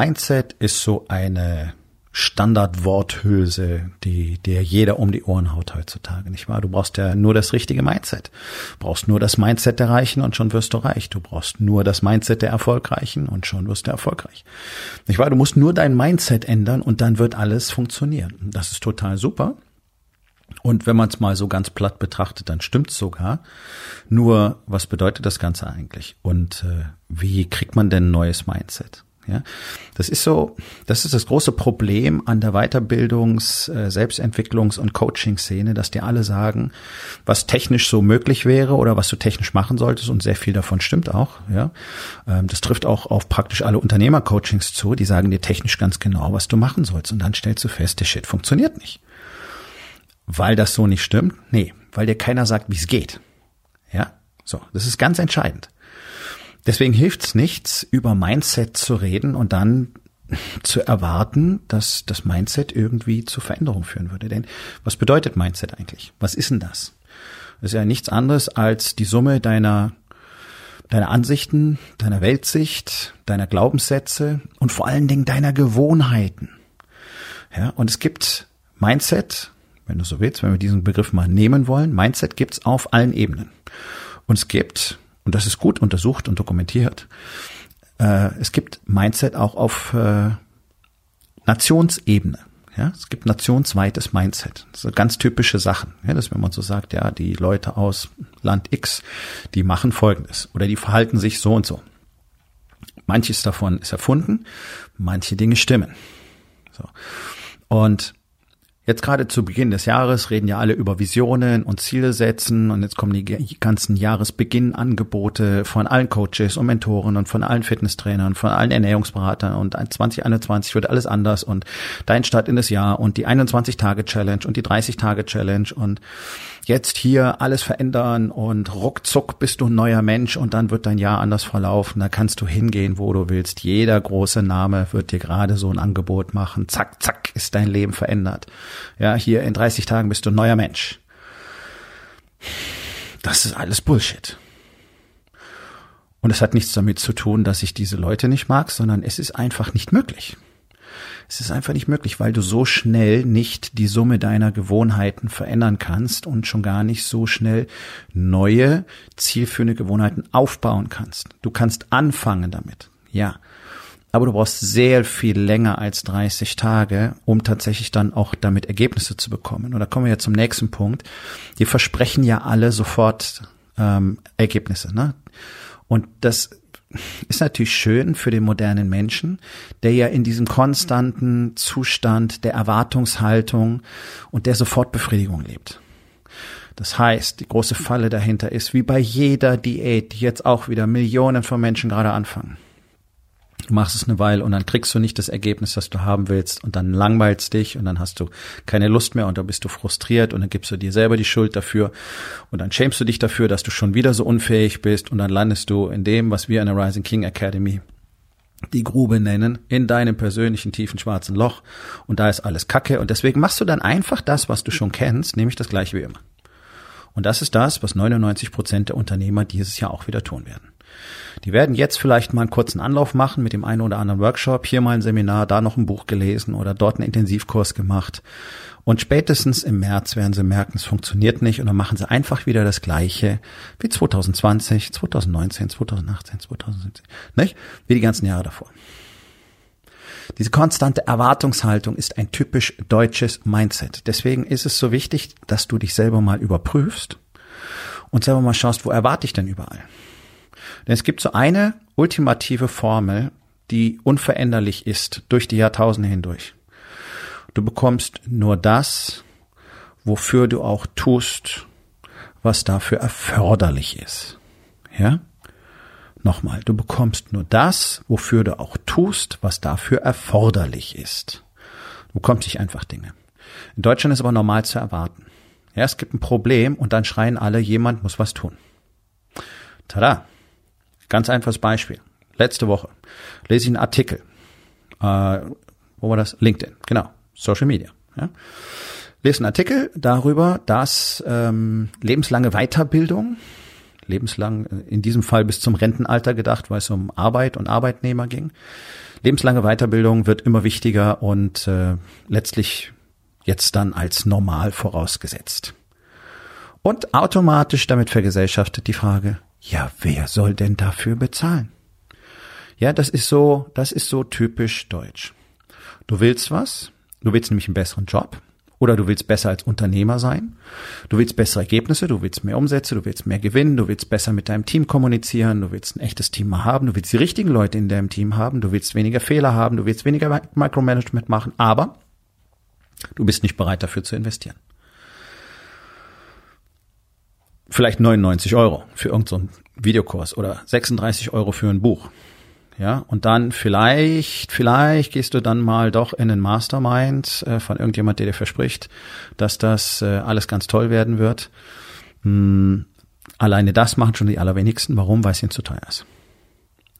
Mindset ist so eine Standardworthülse, die dir jeder um die Ohren haut heutzutage, nicht wahr? Du brauchst ja nur das richtige Mindset. Du brauchst nur das Mindset der Reichen und schon wirst du reich. Du brauchst nur das Mindset der Erfolgreichen und schon wirst du erfolgreich. Nicht wahr? Du musst nur dein Mindset ändern und dann wird alles funktionieren. Das ist total super. Und wenn man es mal so ganz platt betrachtet, dann stimmt's sogar. Nur, was bedeutet das Ganze eigentlich? Und äh, wie kriegt man denn ein neues Mindset? Ja, das ist so, das ist das große Problem an der Weiterbildungs-, äh, Selbstentwicklungs- und Coaching-Szene, dass die alle sagen, was technisch so möglich wäre oder was du technisch machen solltest und sehr viel davon stimmt auch. Ja, ähm, das trifft auch auf praktisch alle Unternehmer-Coachings zu. Die sagen dir technisch ganz genau, was du machen sollst und dann stellst du fest, der Shit funktioniert nicht, weil das so nicht stimmt. Nee, weil dir keiner sagt, wie es geht. Ja, so, das ist ganz entscheidend. Deswegen hilft es nichts, über Mindset zu reden und dann zu erwarten, dass das Mindset irgendwie zu Veränderung führen würde. Denn was bedeutet Mindset eigentlich? Was ist denn das? Das ist ja nichts anderes als die Summe deiner, deiner Ansichten, deiner Weltsicht, deiner Glaubenssätze und vor allen Dingen deiner Gewohnheiten. Ja, und es gibt Mindset, wenn du so willst, wenn wir diesen Begriff mal nehmen wollen, Mindset gibt's auf allen Ebenen. Und es gibt und das ist gut untersucht und dokumentiert. Äh, es gibt Mindset auch auf äh, Nationsebene. Ja, es gibt nationsweites Mindset. Sind ganz typische Sachen. Ja, dass wenn man so sagt, ja, die Leute aus Land X, die machen Folgendes oder die verhalten sich so und so. Manches davon ist erfunden, manche Dinge stimmen. So. Und Jetzt gerade zu Beginn des Jahres reden ja alle über Visionen und Ziele setzen und jetzt kommen die ganzen Jahresbeginnangebote von allen Coaches und Mentoren und von allen Fitnesstrainern, von allen Ernährungsberatern und 2021 wird alles anders und dein Start in das Jahr und die 21-Tage-Challenge und die 30-Tage-Challenge und jetzt hier alles verändern und ruckzuck bist du ein neuer Mensch und dann wird dein Jahr anders verlaufen. Da kannst du hingehen, wo du willst. Jeder große Name wird dir gerade so ein Angebot machen. Zack, zack, ist dein Leben verändert. Ja, hier in 30 Tagen bist du ein neuer Mensch. Das ist alles Bullshit. Und es hat nichts damit zu tun, dass ich diese Leute nicht mag, sondern es ist einfach nicht möglich. Es ist einfach nicht möglich, weil du so schnell nicht die Summe deiner Gewohnheiten verändern kannst und schon gar nicht so schnell neue, zielführende Gewohnheiten aufbauen kannst. Du kannst anfangen damit, ja. Aber du brauchst sehr viel länger als 30 Tage, um tatsächlich dann auch damit Ergebnisse zu bekommen. Und da kommen wir ja zum nächsten Punkt. Die versprechen ja alle sofort ähm, Ergebnisse. Ne? Und das ist natürlich schön für den modernen Menschen, der ja in diesem konstanten Zustand der Erwartungshaltung und der Sofortbefriedigung lebt. Das heißt, die große Falle dahinter ist, wie bei jeder Diät, die jetzt auch wieder Millionen von Menschen gerade anfangen. Du machst es eine Weile und dann kriegst du nicht das Ergebnis, das du haben willst und dann langweilst dich und dann hast du keine Lust mehr und dann bist du frustriert und dann gibst du dir selber die Schuld dafür und dann schämst du dich dafür, dass du schon wieder so unfähig bist und dann landest du in dem, was wir in der Rising King Academy die Grube nennen, in deinem persönlichen tiefen schwarzen Loch und da ist alles Kacke und deswegen machst du dann einfach das, was du schon kennst, nämlich das gleiche wie immer. Und das ist das, was 99 Prozent der Unternehmer dieses Jahr auch wieder tun werden. Die werden jetzt vielleicht mal einen kurzen Anlauf machen mit dem einen oder anderen Workshop, hier mal ein Seminar, da noch ein Buch gelesen oder dort einen Intensivkurs gemacht. Und spätestens im März werden sie merken, es funktioniert nicht und dann machen sie einfach wieder das Gleiche wie 2020, 2019, 2018, 2017, nicht? Wie die ganzen Jahre davor. Diese konstante Erwartungshaltung ist ein typisch deutsches Mindset. Deswegen ist es so wichtig, dass du dich selber mal überprüfst und selber mal schaust, wo erwarte ich denn überall? Denn es gibt so eine ultimative Formel, die unveränderlich ist durch die Jahrtausende hindurch. Du bekommst nur das, wofür du auch tust, was dafür erforderlich ist. Ja? Nochmal, du bekommst nur das, wofür du auch tust, was dafür erforderlich ist. Du bekommst nicht einfach Dinge. In Deutschland ist aber normal zu erwarten. Ja, es gibt ein Problem und dann schreien alle, jemand muss was tun. Tada. Ganz einfaches Beispiel. Letzte Woche lese ich einen Artikel. Äh, wo war das? LinkedIn. Genau. Social Media. Ja. Lese einen Artikel darüber, dass ähm, lebenslange Weiterbildung lebenslang, äh, in diesem Fall bis zum Rentenalter gedacht, weil es um Arbeit und Arbeitnehmer ging. Lebenslange Weiterbildung wird immer wichtiger und äh, letztlich jetzt dann als normal vorausgesetzt. Und automatisch damit vergesellschaftet die Frage, ja, wer soll denn dafür bezahlen? Ja, das ist so, das ist so typisch deutsch. Du willst was, du willst nämlich einen besseren Job, oder du willst besser als Unternehmer sein. Du willst bessere Ergebnisse, du willst mehr Umsätze, du willst mehr gewinnen, du willst besser mit deinem Team kommunizieren, du willst ein echtes Team haben, du willst die richtigen Leute in deinem Team haben, du willst weniger Fehler haben, du willst weniger Micromanagement machen, aber du bist nicht bereit dafür zu investieren. Vielleicht 99 Euro für irgendeinen so Videokurs oder 36 Euro für ein Buch ja, und dann vielleicht, vielleicht gehst du dann mal doch in den Mastermind äh, von irgendjemand, der dir verspricht, dass das äh, alles ganz toll werden wird. Hm, alleine das machen schon die allerwenigsten. Warum? Weil es ihnen zu teuer ist.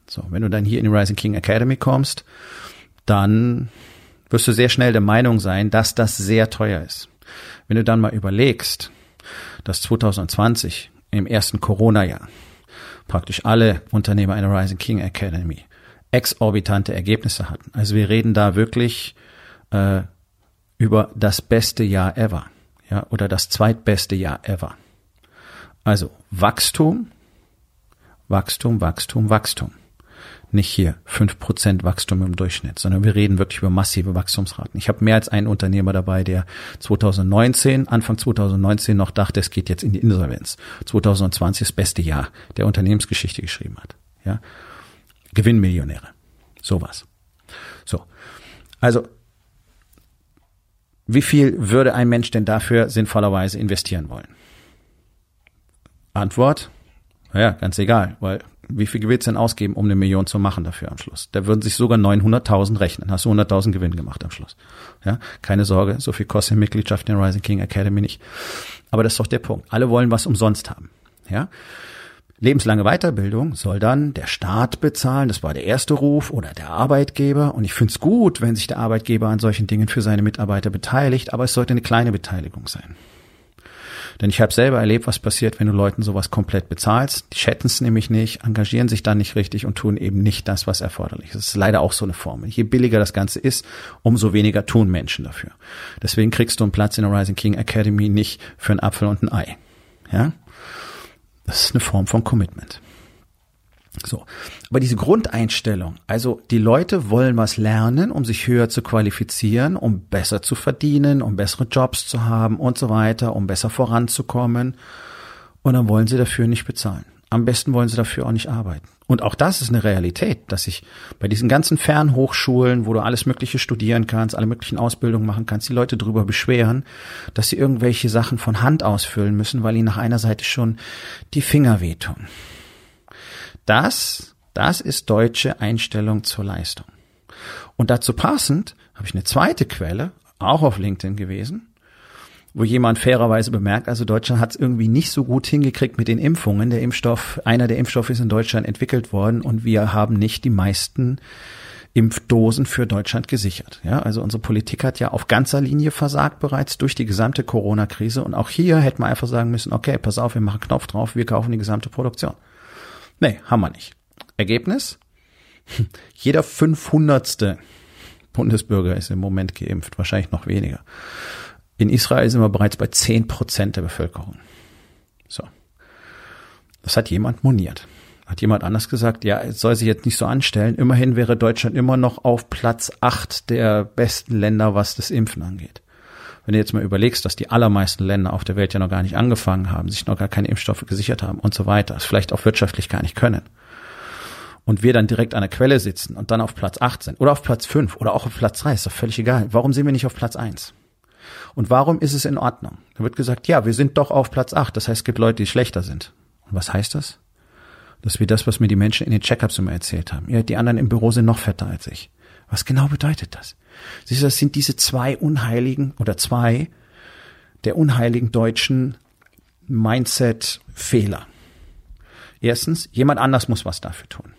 So, wenn du dann hier in die Rising King Academy kommst, dann wirst du sehr schnell der Meinung sein, dass das sehr teuer ist. Wenn du dann mal überlegst, dass 2020 im ersten Corona-Jahr praktisch alle Unternehmer einer Rising King Academy exorbitante Ergebnisse hatten. Also wir reden da wirklich äh, über das beste Jahr ever, ja, oder das zweitbeste Jahr ever. Also Wachstum, Wachstum, Wachstum, Wachstum. Nicht hier fünf Prozent Wachstum im Durchschnitt, sondern wir reden wirklich über massive Wachstumsraten. Ich habe mehr als einen Unternehmer dabei, der 2019, Anfang 2019 noch dachte, es geht jetzt in die Insolvenz. 2020 das beste Jahr der Unternehmensgeschichte geschrieben hat. Ja, Gewinnmillionäre. Sowas. So. Also, wie viel würde ein Mensch denn dafür sinnvollerweise investieren wollen? Antwort? Naja, ganz egal, weil wie viel willst du denn ausgeben, um eine Million zu machen dafür am Schluss? Da würden sich sogar 900.000 rechnen. Hast du 100.000 Gewinn gemacht am Schluss. Ja, keine Sorge, so viel kostet Mitgliedschaft in Rising King Academy nicht. Aber das ist doch der Punkt. Alle wollen was umsonst haben. Ja, Lebenslange Weiterbildung soll dann der Staat bezahlen, das war der erste Ruf, oder der Arbeitgeber. Und ich finde es gut, wenn sich der Arbeitgeber an solchen Dingen für seine Mitarbeiter beteiligt, aber es sollte eine kleine Beteiligung sein. Denn ich habe selber erlebt, was passiert, wenn du Leuten sowas komplett bezahlst. Die schätzen es nämlich nicht, engagieren sich dann nicht richtig und tun eben nicht das, was erforderlich ist. Das ist leider auch so eine Formel. Je billiger das Ganze ist, umso weniger tun Menschen dafür. Deswegen kriegst du einen Platz in der Rising King Academy nicht für einen Apfel und ein Ei. Ja? Das ist eine Form von Commitment. So. Aber diese Grundeinstellung, also die Leute wollen was lernen, um sich höher zu qualifizieren, um besser zu verdienen, um bessere Jobs zu haben und so weiter, um besser voranzukommen. Und dann wollen sie dafür nicht bezahlen. Am besten wollen sie dafür auch nicht arbeiten. Und auch das ist eine Realität, dass sich bei diesen ganzen Fernhochschulen, wo du alles Mögliche studieren kannst, alle möglichen Ausbildungen machen kannst, die Leute darüber beschweren, dass sie irgendwelche Sachen von Hand ausfüllen müssen, weil ihnen nach einer Seite schon die Finger wehtun. Das, das ist deutsche Einstellung zur Leistung. Und dazu passend habe ich eine zweite Quelle, auch auf LinkedIn gewesen, wo jemand fairerweise bemerkt, also Deutschland hat es irgendwie nicht so gut hingekriegt mit den Impfungen. Der Impfstoff, einer der Impfstoffe ist in Deutschland entwickelt worden und wir haben nicht die meisten Impfdosen für Deutschland gesichert. Ja, also unsere Politik hat ja auf ganzer Linie versagt bereits durch die gesamte Corona-Krise und auch hier hätte man einfach sagen müssen, okay, pass auf, wir machen Knopf drauf, wir kaufen die gesamte Produktion. Nee, haben wir nicht. Ergebnis? Jeder 500. Bundesbürger ist im Moment geimpft, wahrscheinlich noch weniger. In Israel sind wir bereits bei 10 Prozent der Bevölkerung. So. Das hat jemand moniert. Hat jemand anders gesagt, ja, es soll sich jetzt nicht so anstellen. Immerhin wäre Deutschland immer noch auf Platz 8 der besten Länder, was das Impfen angeht. Wenn du jetzt mal überlegst, dass die allermeisten Länder auf der Welt ja noch gar nicht angefangen haben, sich noch gar keine Impfstoffe gesichert haben und so weiter, es vielleicht auch wirtschaftlich gar nicht können. Und wir dann direkt an der Quelle sitzen und dann auf Platz 8 sind oder auf Platz 5 oder auch auf Platz 3, ist doch völlig egal. Warum sind wir nicht auf Platz 1? Und warum ist es in Ordnung? Da wird gesagt, ja, wir sind doch auf Platz 8. Das heißt, es gibt Leute, die schlechter sind. Und was heißt das? Das ist wie das, was mir die Menschen in den Checkups immer erzählt haben. Ja, die anderen im Büro sind noch fetter als ich. Was genau bedeutet das? Siehst du, das sind diese zwei unheiligen oder zwei der unheiligen deutschen Mindset-Fehler. Erstens, jemand anders muss was dafür tun.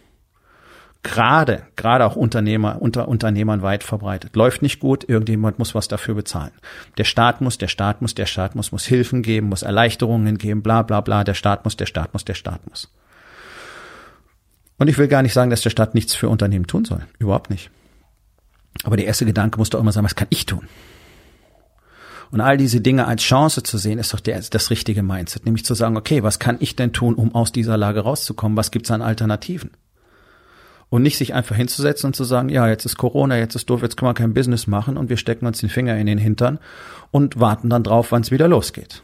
Gerade, gerade auch Unternehmer, unter Unternehmern weit verbreitet. Läuft nicht gut, irgendjemand muss was dafür bezahlen. Der Staat muss, der Staat muss, der Staat muss, muss Hilfen geben, muss Erleichterungen geben, bla, bla, bla. Der Staat muss, der Staat muss, der Staat muss. Und ich will gar nicht sagen, dass der Staat nichts für Unternehmen tun soll. Überhaupt nicht. Aber der erste Gedanke muss doch immer sein, was kann ich tun? Und all diese Dinge als Chance zu sehen, ist doch der, das richtige Mindset. Nämlich zu sagen, okay, was kann ich denn tun, um aus dieser Lage rauszukommen? Was gibt's an Alternativen? Und nicht sich einfach hinzusetzen und zu sagen, ja, jetzt ist Corona, jetzt ist doof, jetzt können wir kein Business machen und wir stecken uns den Finger in den Hintern und warten dann drauf, wann es wieder losgeht.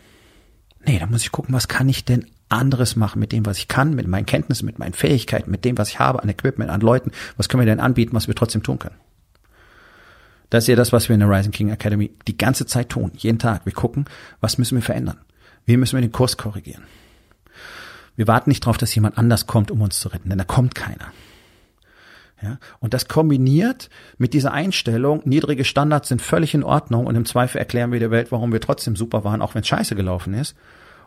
Nee, da muss ich gucken, was kann ich denn anderes machen mit dem, was ich kann, mit meinen Kenntnissen, mit meinen Fähigkeiten, mit dem, was ich habe an Equipment, an Leuten. Was können wir denn anbieten, was wir trotzdem tun können? Das ist ja das, was wir in der Rising King Academy die ganze Zeit tun, jeden Tag. Wir gucken, was müssen wir verändern? Wie müssen wir den Kurs korrigieren? Wir warten nicht darauf, dass jemand anders kommt, um uns zu retten, denn da kommt keiner. Ja, und das kombiniert mit dieser Einstellung, niedrige Standards sind völlig in Ordnung und im Zweifel erklären wir der Welt, warum wir trotzdem super waren, auch wenn es scheiße gelaufen ist.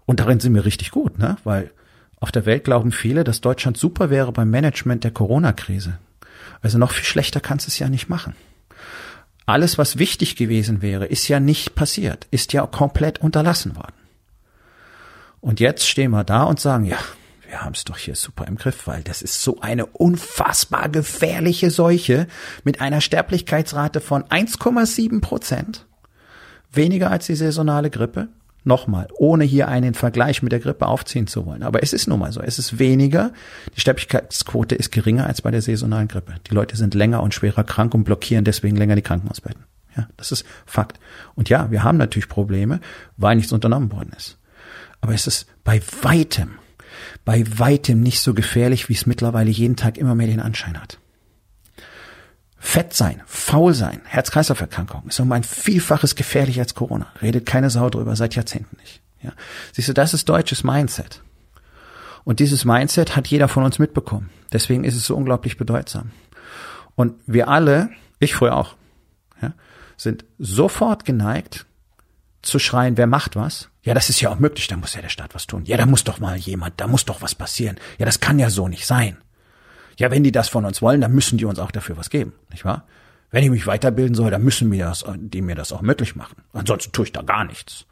Und darin sind wir richtig gut, ne? Weil auf der Welt glauben viele, dass Deutschland super wäre beim Management der Corona-Krise. Also noch viel schlechter kannst du es ja nicht machen alles, was wichtig gewesen wäre, ist ja nicht passiert, ist ja komplett unterlassen worden. Und jetzt stehen wir da und sagen, ja, wir haben es doch hier super im Griff, weil das ist so eine unfassbar gefährliche Seuche mit einer Sterblichkeitsrate von 1,7 Prozent, weniger als die saisonale Grippe. Nochmal, ohne hier einen Vergleich mit der Grippe aufziehen zu wollen. Aber es ist nun mal so. Es ist weniger. Die Sterblichkeitsquote ist geringer als bei der saisonalen Grippe. Die Leute sind länger und schwerer krank und blockieren deswegen länger die Krankenhausbetten. Ja, das ist Fakt. Und ja, wir haben natürlich Probleme, weil nichts unternommen worden ist. Aber es ist bei weitem, bei weitem nicht so gefährlich, wie es mittlerweile jeden Tag immer mehr den Anschein hat. Fett sein, faul sein, Herz-Kreislauf-Erkrankung ist um ein Vielfaches gefährlicher als Corona. Redet keine Sau drüber, seit Jahrzehnten nicht. Ja. Siehst du, das ist deutsches Mindset. Und dieses Mindset hat jeder von uns mitbekommen. Deswegen ist es so unglaublich bedeutsam. Und wir alle, ich früher auch, ja, sind sofort geneigt zu schreien, wer macht was? Ja, das ist ja auch möglich, da muss ja der Staat was tun. Ja, da muss doch mal jemand, da muss doch was passieren. Ja, das kann ja so nicht sein. Ja, wenn die das von uns wollen, dann müssen die uns auch dafür was geben, nicht wahr? Wenn ich mich weiterbilden soll, dann müssen mir das, die mir das auch möglich machen. Ansonsten tue ich da gar nichts.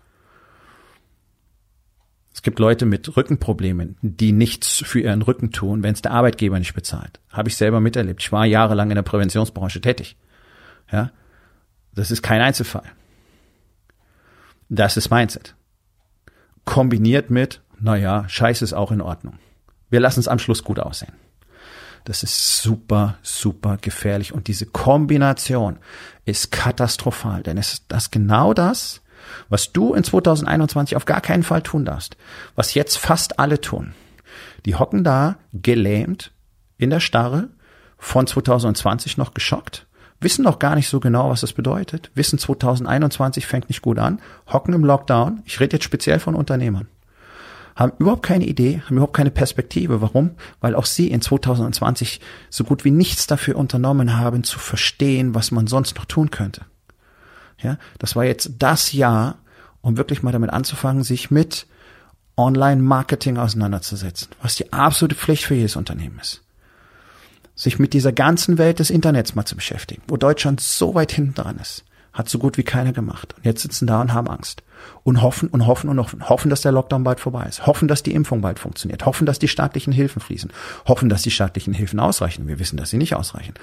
Es gibt Leute mit Rückenproblemen, die nichts für ihren Rücken tun, wenn es der Arbeitgeber nicht bezahlt. Habe ich selber miterlebt. Ich war jahrelang in der Präventionsbranche tätig. Ja, das ist kein Einzelfall. Das ist Mindset. Kombiniert mit, naja, Scheiß ist auch in Ordnung. Wir lassen es am Schluss gut aussehen. Das ist super, super gefährlich. Und diese Kombination ist katastrophal, denn es ist das genau das, was du in 2021 auf gar keinen Fall tun darfst, was jetzt fast alle tun. Die hocken da gelähmt in der Starre, von 2020 noch geschockt, wissen noch gar nicht so genau, was das bedeutet, wissen 2021 fängt nicht gut an, hocken im Lockdown. Ich rede jetzt speziell von Unternehmern haben überhaupt keine Idee, haben überhaupt keine Perspektive. Warum? Weil auch sie in 2020 so gut wie nichts dafür unternommen haben, zu verstehen, was man sonst noch tun könnte. Ja, das war jetzt das Jahr, um wirklich mal damit anzufangen, sich mit Online-Marketing auseinanderzusetzen, was die absolute Pflicht für jedes Unternehmen ist. Sich mit dieser ganzen Welt des Internets mal zu beschäftigen, wo Deutschland so weit hinten dran ist. Hat so gut wie keiner gemacht. Und jetzt sitzen da und haben Angst. Und hoffen und hoffen und hoffen. Hoffen, dass der Lockdown bald vorbei ist. Hoffen, dass die Impfung bald funktioniert. Hoffen, dass die staatlichen Hilfen fließen. Hoffen, dass die staatlichen Hilfen ausreichen. Wir wissen, dass sie nicht ausreichen.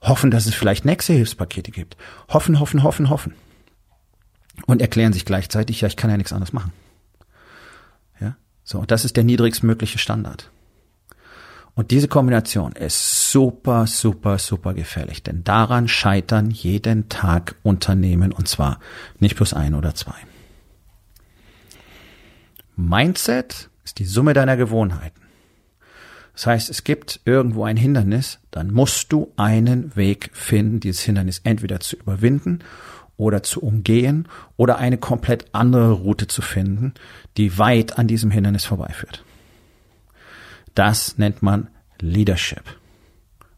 Hoffen, dass es vielleicht nächste Hilfspakete gibt. Hoffen, hoffen, hoffen, hoffen. Und erklären sich gleichzeitig, ja, ich kann ja nichts anderes machen. Ja, so, das ist der niedrigstmögliche Standard. Und diese Kombination ist super, super, super gefährlich, denn daran scheitern jeden Tag Unternehmen und zwar nicht plus ein oder zwei. Mindset ist die Summe deiner Gewohnheiten. Das heißt, es gibt irgendwo ein Hindernis, dann musst du einen Weg finden, dieses Hindernis entweder zu überwinden oder zu umgehen oder eine komplett andere Route zu finden, die weit an diesem Hindernis vorbeiführt. Das nennt man Leadership.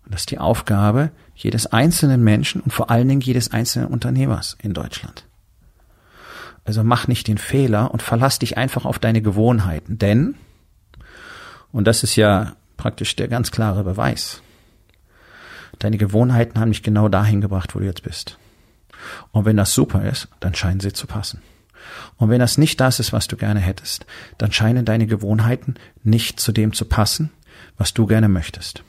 Und das ist die Aufgabe jedes einzelnen Menschen und vor allen Dingen jedes einzelnen Unternehmers in Deutschland. Also mach nicht den Fehler und verlass dich einfach auf deine Gewohnheiten, denn, und das ist ja praktisch der ganz klare Beweis, deine Gewohnheiten haben dich genau dahin gebracht, wo du jetzt bist. Und wenn das super ist, dann scheinen sie zu passen. Und wenn das nicht das ist, was du gerne hättest, dann scheinen deine Gewohnheiten nicht zu dem zu passen, was du gerne möchtest.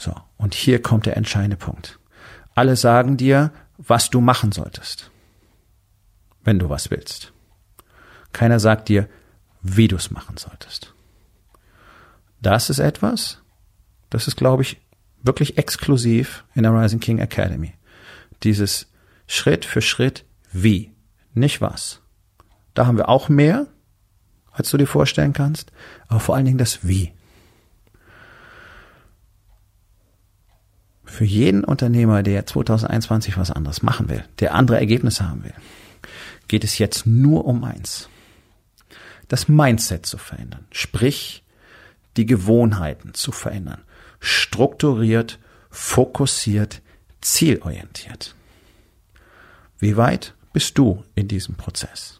So, und hier kommt der entscheidende Punkt. Alle sagen dir, was du machen solltest, wenn du was willst. Keiner sagt dir, wie du es machen solltest. Das ist etwas, das ist, glaube ich, wirklich exklusiv in der Rising King Academy. Dieses Schritt für Schritt wie, nicht was. Da haben wir auch mehr, als du dir vorstellen kannst, aber vor allen Dingen das Wie. Für jeden Unternehmer, der 2021 was anderes machen will, der andere Ergebnisse haben will, geht es jetzt nur um eins. Das Mindset zu verändern. Sprich, die Gewohnheiten zu verändern. Strukturiert, fokussiert, zielorientiert. Wie weit bist du in diesem Prozess?